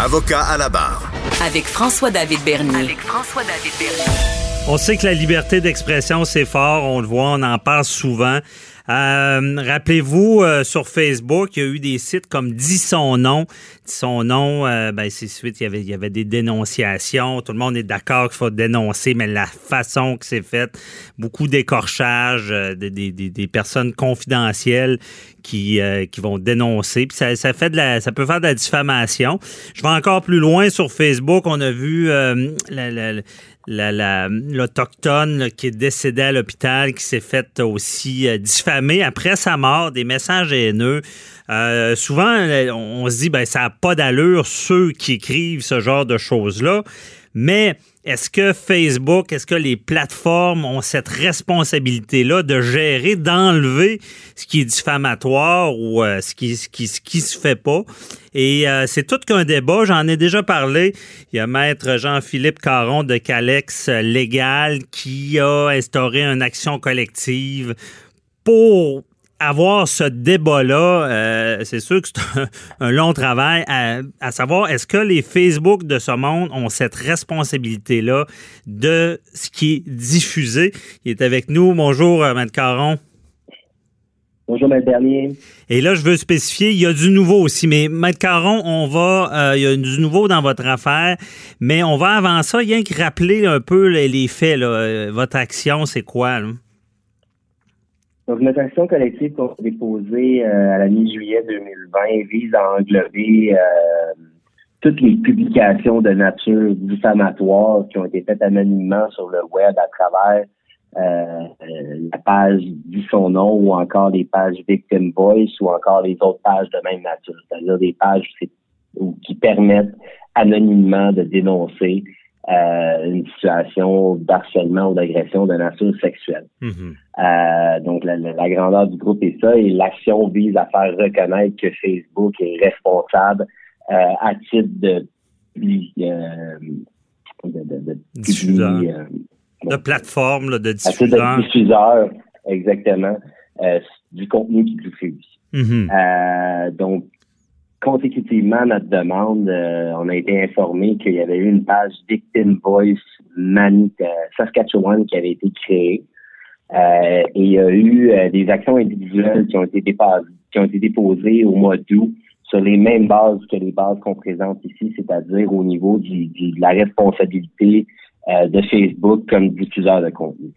Avocat à la barre. Avec François-David Bernier. Avec François-David Bernier. On sait que la liberté d'expression, c'est fort. On le voit, on en parle souvent. Euh, rappelez-vous, euh, sur Facebook, il y a eu des sites comme Dis son nom. Dis son nom, euh, ben, c'est suite, il y, avait, il y avait des dénonciations. Tout le monde est d'accord qu'il faut dénoncer, mais la façon que c'est fait, beaucoup d'écorchages, des, des, des, personnes confidentielles qui, qui vont dénoncer. Puis ça, ça, fait de la, ça peut faire de la diffamation. Je vais encore plus loin sur Facebook. On a vu la, la, l'Autochtone qui est décédé à l'hôpital, qui s'est fait aussi euh, diffamer après sa mort, des messages haineux. Euh, souvent, on se dit, ben, ça n'a pas d'allure, ceux qui écrivent ce genre de choses-là. Mais est-ce que Facebook, est-ce que les plateformes ont cette responsabilité-là de gérer, d'enlever ce qui est diffamatoire ou euh, ce qui ce qui, ce qui se fait pas? Et euh, c'est tout qu'un débat. J'en ai déjà parlé. Il y a maître Jean-Philippe Caron de Calex Légal qui a instauré une action collective pour avoir ce débat-là, euh, c'est sûr que c'est un, long travail à, savoir est-ce que les Facebook de ce monde ont cette responsabilité-là de ce qui est diffusé? Il est avec nous. Bonjour, euh, Maître Caron. Bonjour, Maître Bernier. Et là, je veux spécifier, il y a du nouveau aussi. Mais Maître Caron, on va, euh, il y a du nouveau dans votre affaire, mais on va avant ça, rien que rappeler un peu les, faits. Là. Votre action, c'est quoi? Là? Donc, notre action collective qu'on a déposée euh, à la mi-juillet 2020 vise à englober euh, toutes les publications de nature diffamatoire qui ont été faites anonymement sur le web à travers euh, la page dit son nom ou encore les pages Victim Voice ou encore les autres pages de même nature, c'est-à-dire des pages qui permettent anonymement de dénoncer euh, une situation d'harcèlement ou d'agression de nature sexuelle. Mhm. Euh, donc, la, grandeur du groupe est ça, et l'action vise à faire reconnaître que Facebook est responsable euh, à titre de, de, de, diffuseur. de plateforme, de diffuseur. À titre de diffuseur, exactement, du contenu qui diffuse. Mm donc, consécutivement notre demande, euh, on a été informé qu'il y avait eu une page Victim Voice Manit euh, Saskatchewan qui avait été créée. Euh, et il y a eu des actions individuelles qui ont été qui ont été déposées au mois d'août sur les mêmes bases que les bases qu'on présente ici, c'est-à-dire au niveau du, de la responsabilité de Facebook comme diffuseur de contenu.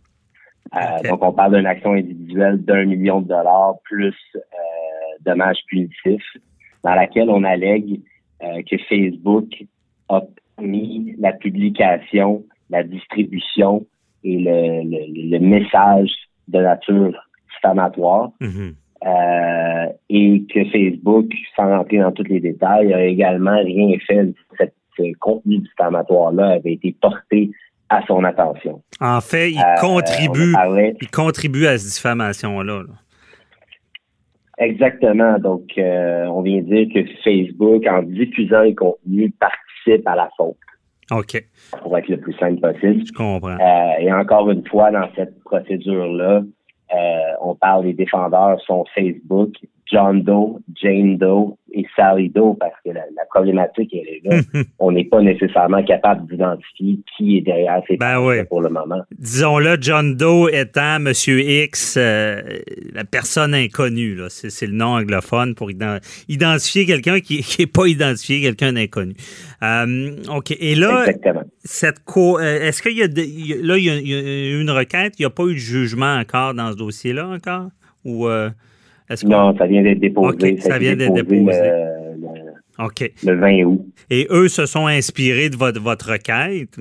Donc, on parle d'une action individuelle d'un million de dollars plus dommages punitifs dans laquelle on allègue euh, que Facebook a mis la publication, la distribution et le, message de nature diffamatoire. Mm-hmm. Euh, et que Facebook, sans rentrer dans tous les détails, a également rien fait. Cette, ce contenu diffamatoire-là avait été porté à son attention. En fait, il euh, contribue, il contribue à cette diffamation-là. là Exactement. Donc, euh, on vient dire que Facebook, en diffusant les contenus, participe à la faute. OK. Pour être le plus simple possible. Je comprends. Euh, et encore une fois, dans cette procédure-là, euh, on parle des défendeurs sont Facebook, John Doe, Jane Doe et Sally Doe parce que la, problématique est là. on n'est pas nécessairement capable d'identifier qui est derrière ces ben pour le moment. Disons-le, John Doe étant Monsieur X, euh, la personne inconnue. C'est, le nom anglophone pour identifier quelqu'un qui n'est pas identifié, quelqu'un d'inconnu. Euh, OK. Et là, cette co euh, est-ce qu'il y a, là, il y a, une requête, il n'y a pas eu de jugement encore dans ce dossier-là encore? Ou non, ça vient d'être déposé. ça, vient d'être déposé. Le, 20 août. Et eux se sont inspirés de votre, votre requête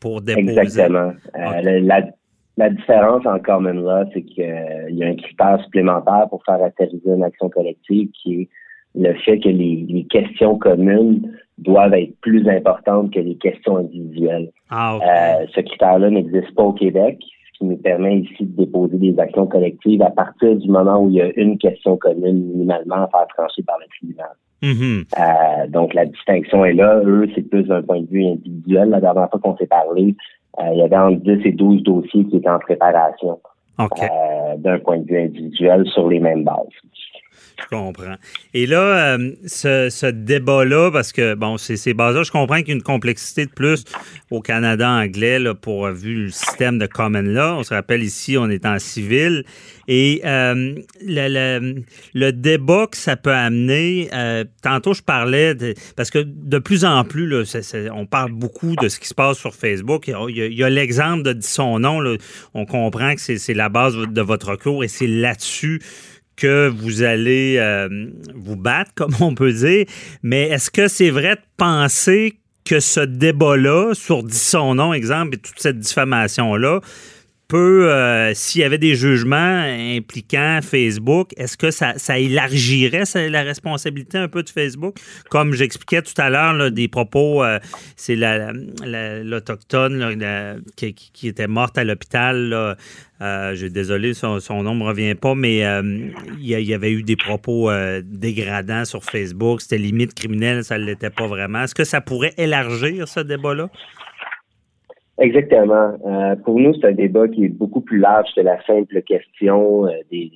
pour déposer? Exactement. Euh, la, différence en common law, c'est qu'il y a un critère supplémentaire pour faire atterrir une action collective qui est le fait que les, questions communes doivent être plus importantes que les questions individuelles. Ah, euh, ce critère-là n'existe pas au Québec qui nous permet ici de déposer des actions collectives à partir du moment où il y a une question commune minimalement à faire trancher par le tribunal. Mm-hmm. Euh, donc la distinction est là. Eux, c'est plus d'un point de vue individuel. La dernière fois qu'on s'est parlé, euh, il y avait entre 10 et 12 dossiers qui étaient en préparation euh, d'un point de vue individuel sur les mêmes bases. Je comprends. Et là, euh, ce, débat-là, parce que, bon, c'est ces bases-là, je comprends qu'il y a une complexité de plus au Canada anglais là, pour vu le système de common law. On se rappelle ici, on est en civil. Et euh, le, débat que ça peut amener, euh, tantôt je parlais, parce que de plus en plus, on parle beaucoup de ce qui se passe sur Facebook. Il y a l'exemple de son nom. On comprend que c'est la base de votre cours et c'est là-dessus que vous allez euh, vous battre, comme on peut dire. Mais est-ce que c'est vrai de penser que ce débat-là, sur dit son nom, exemple, et toute cette diffamation-là, peut, euh, s'il y avait des jugements impliquant Facebook, est-ce que ça, élargirait la responsabilité un peu de Facebook? Comme j'expliquais tout à l'heure, des propos, euh, c'est l'Autochtone qui, était morte à l'hôpital. Euh, je désolé, son, nom ne me revient pas, mais il y, avait eu des propos dégradants sur Facebook. C'était limite criminel, ça ne l'était pas vraiment. Est-ce que ça pourrait élargir ce débat-là? Exactement. Euh, pour nous, c'est un débat qui est beaucoup plus large que la simple question euh, des,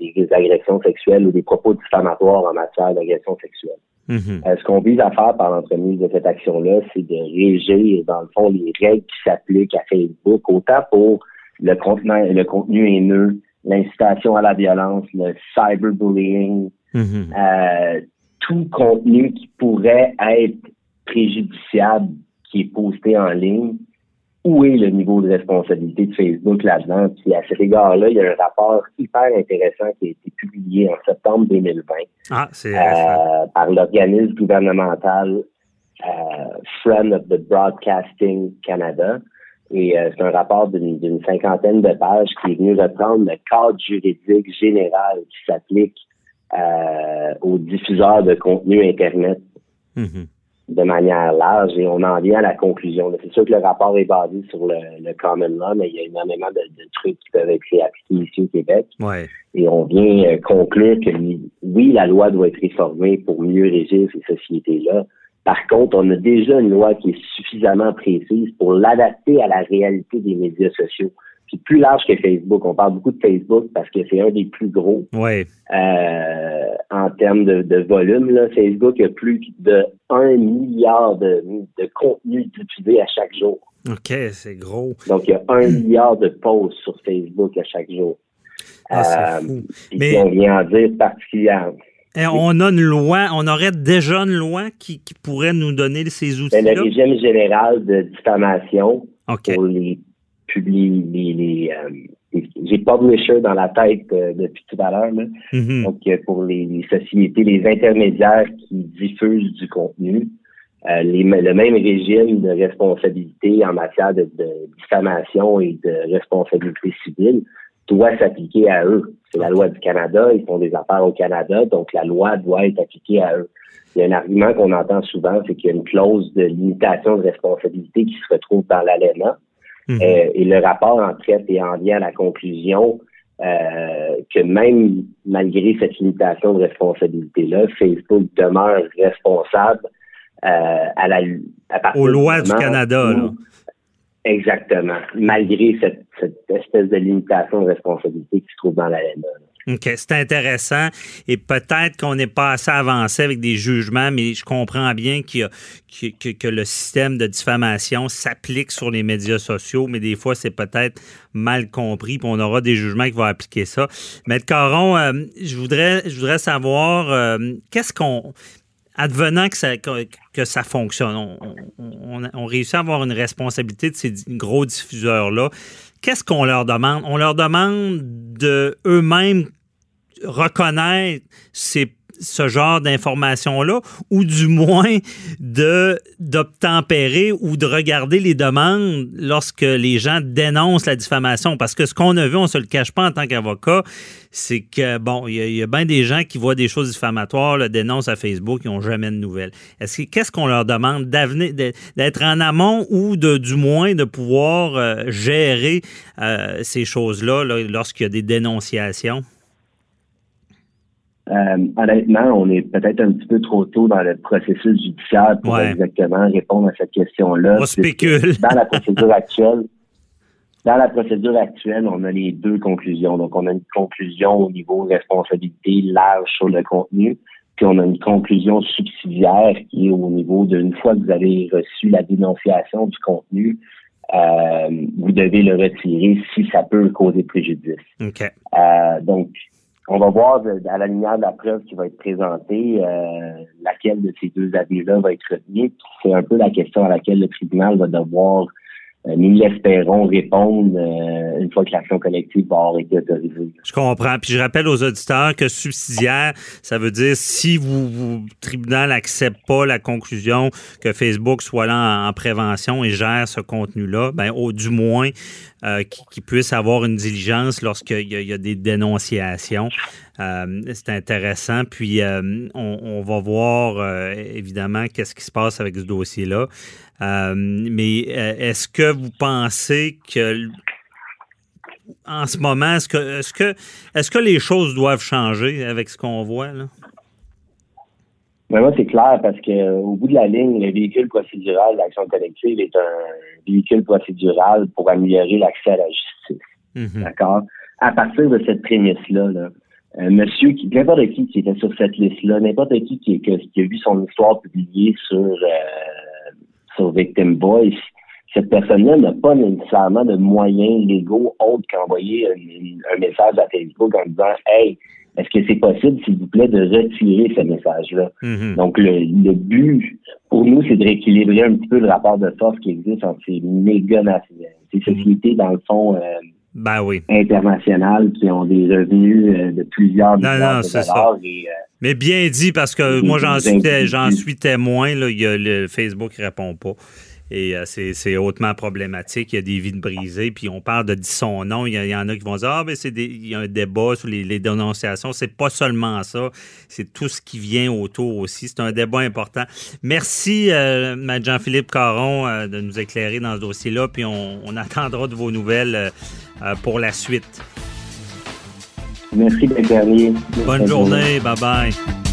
des, agressions sexuelles ou des propos diffamatoires en matière d'agression sexuelle. Mm-hmm. Euh, ce qu'on vise à faire par l'entremise de cette action-là, c'est de régir, dans le fond, les règles qui s'appliquent à Facebook, autant pour le contenu, le contenu haineux, l'incitation à la violence, le cyberbullying, mm-hmm. tout contenu qui pourrait être préjudiciable qui est posté en ligne où est le niveau de responsabilité de Facebook là-dedans. Puis à cet égard-là, il y a un rapport hyper intéressant qui a été publié en septembre 2020 ah, euh, par l'organisme gouvernemental euh, Friend of the Broadcasting Canada. Et euh, c'est un rapport d'une cinquantaine de pages qui est venu reprendre le cadre juridique général qui s'applique euh, aux diffuseurs de contenu Internet. Mm-hmm de manière large et on en vient à la conclusion. C'est sûr que le rapport est basé sur le, le common law, mais il y a énormément de, de trucs qui peuvent être appliqués ici au Québec. Ouais. Et on vient euh, conclure que oui, la loi doit être réformée pour mieux régir ces sociétés-là. Par contre, on a déjà une loi qui est suffisamment précise pour l'adapter à la réalité des médias sociaux plus large que Facebook. On parle beaucoup de Facebook parce que c'est un des plus gros ouais. euh, termes de, de, volume. Là. Facebook a plus de 1 milliard de, de contenus diffusés à chaque jour. OK, c'est gros. Donc, il y a un milliard de posts sur Facebook à chaque jour. Ah, euh, Mais on vient en dire particulièrement. Et on a une loi, on aurait déjà une loi qui, qui pourrait nous donner ces outils-là? Ben, le régime général de diffamation pour les publie les, euh, les, j'ai publisher dans la tête euh, depuis tout à l'heure. Mm-hmm. Donc euh, pour les, sociétés, les intermédiaires qui diffusent du contenu, les, le même régime de responsabilité en matière de, diffamation et de responsabilité civile doit s'appliquer à eux. C'est la loi du Canada, ils font des affaires au Canada, donc la loi doit être appliquée à eux. Il y a un argument qu'on entend souvent, c'est qu'il y a une clause de limitation de responsabilité qui se retrouve dans l'ALENA. Mhm. Euh, et le rapport en traite et en vient à la conclusion euh, que même malgré cette limitation de responsabilité-là, Facebook demeure responsable euh, à la à partir aux lois du, Canada. là. Exactement, malgré cette, cette, espèce de limitation de responsabilité qui se trouve dans la LMA. OK, c'est intéressant. Et peut-être qu'on n'est pas assez avancé avec des jugements, mais je comprends bien y a, que, le système de diffamation s'applique sur les médias sociaux, mais des fois, c'est peut-être mal compris, puis on aura des jugements qui vont appliquer ça. Maître Caron, euh, je, voudrais, je voudrais savoir euh, qu'est-ce qu'on advenant que ça, que, ça fonctionne, on, on, réussit à avoir une responsabilité de ces gros diffuseurs-là. Qu'est-ce qu'on leur demande? On leur demande de eux-mêmes reconnaître ces ce genre d'informations-là, ou du moins d'obtempérer ou de regarder les demandes lorsque les gens dénoncent la diffamation? Parce que ce qu'on a vu, on se le cache pas en tant qu'avocat, c'est que, bon, il y, a bien des gens qui voient des choses diffamatoires, le dénoncent à Facebook, ils n'ont jamais de nouvelles. Est-ce qu'est-ce qu'on leur demande? D'être en amont ou de, du moins de pouvoir euh, gérer euh, ces choses-là là, lorsqu'il y a des dénonciations? Euh, honnêtement, on est peut-être un petit peu trop tôt dans le processus judiciaire pour exactement répondre à cette question-là. On spécule. Dans la procédure actuelle, Dans la procédure actuelle, on a les deux conclusions. Donc, on a une conclusion au niveau responsabilité large sur le contenu, puis on a une conclusion subsidiaire qui est au niveau d'une fois que vous avez reçu la dénonciation du contenu, euh, vous devez le retirer si ça peut causer préjudice. Euh, donc, on va voir à la lumière de la preuve qui va être présentée, euh, laquelle de ces deux avis-là va être retenue. C'est un peu la question à laquelle le tribunal va devoir euh, nous l'espérons répondre euh, une fois que l'action collective va avoir été autorisée. Je comprends. Puis je rappelle aux auditeurs que subsidiaire, ça veut dire si vous, vous tribunal n'accepte pas la conclusion que Facebook soit là en, prévention et gère ce contenu-là, ben au du moins euh, qu'il puisse avoir une diligence lorsqu'il y, a des dénonciations. C'est intéressant. Puis on, va voir évidemment qu'est-ce qui se passe avec ce dossier-là. Euh, mais euh, est-ce que vous pensez que en ce moment, est-ce que est-ce que est-ce que les choses doivent changer avec ce qu'on voit là? Ben moi, c'est clair parce que au bout de la ligne, le véhicule procédural d'action collective est un véhicule procédural pour améliorer l'accès à la justice. Mhm. D'accord? À partir de cette prémisse-là, là, euh, monsieur qui, n'importe qui qui était sur cette liste-là, n'importe qui qui, qui, a vu son histoire publiée sur sur Victim Voice, cette personne-là n'a pas nécessairement de moyens légaux autres qu'envoyer un, message à Facebook en disant Hey, est-ce que c'est possible, s'il vous plaît, de retirer ce message-là? Mm-hmm. Donc, le, but pour nous, c'est de rééquilibrer un petit peu le rapport de force qui existe entre ces méga ces sociétés, dans le fond, euh, ben oui. internationales qui ont des revenus euh, de plusieurs milliards de dollars. Et, euh, mais bien dit, parce que moi, j'en suis, j'en suis témoin. Là, il y a le Facebook ne répond pas. Et euh, c'est hautement problématique. Il y a des vides brisées. Puis on parle de son nom. Il y, en a qui vont dire Ah, ben, c'est il y a un débat sur les, dénonciations. C'est pas seulement ça. C'est tout ce qui vient autour aussi. C'est un débat important. Merci, euh, Jean-Philippe Caron, euh, de nous éclairer dans ce dossier-là. Puis on, on, attendra de vos nouvelles euh, pour la suite. Merci, Bonne journée. Bye bye.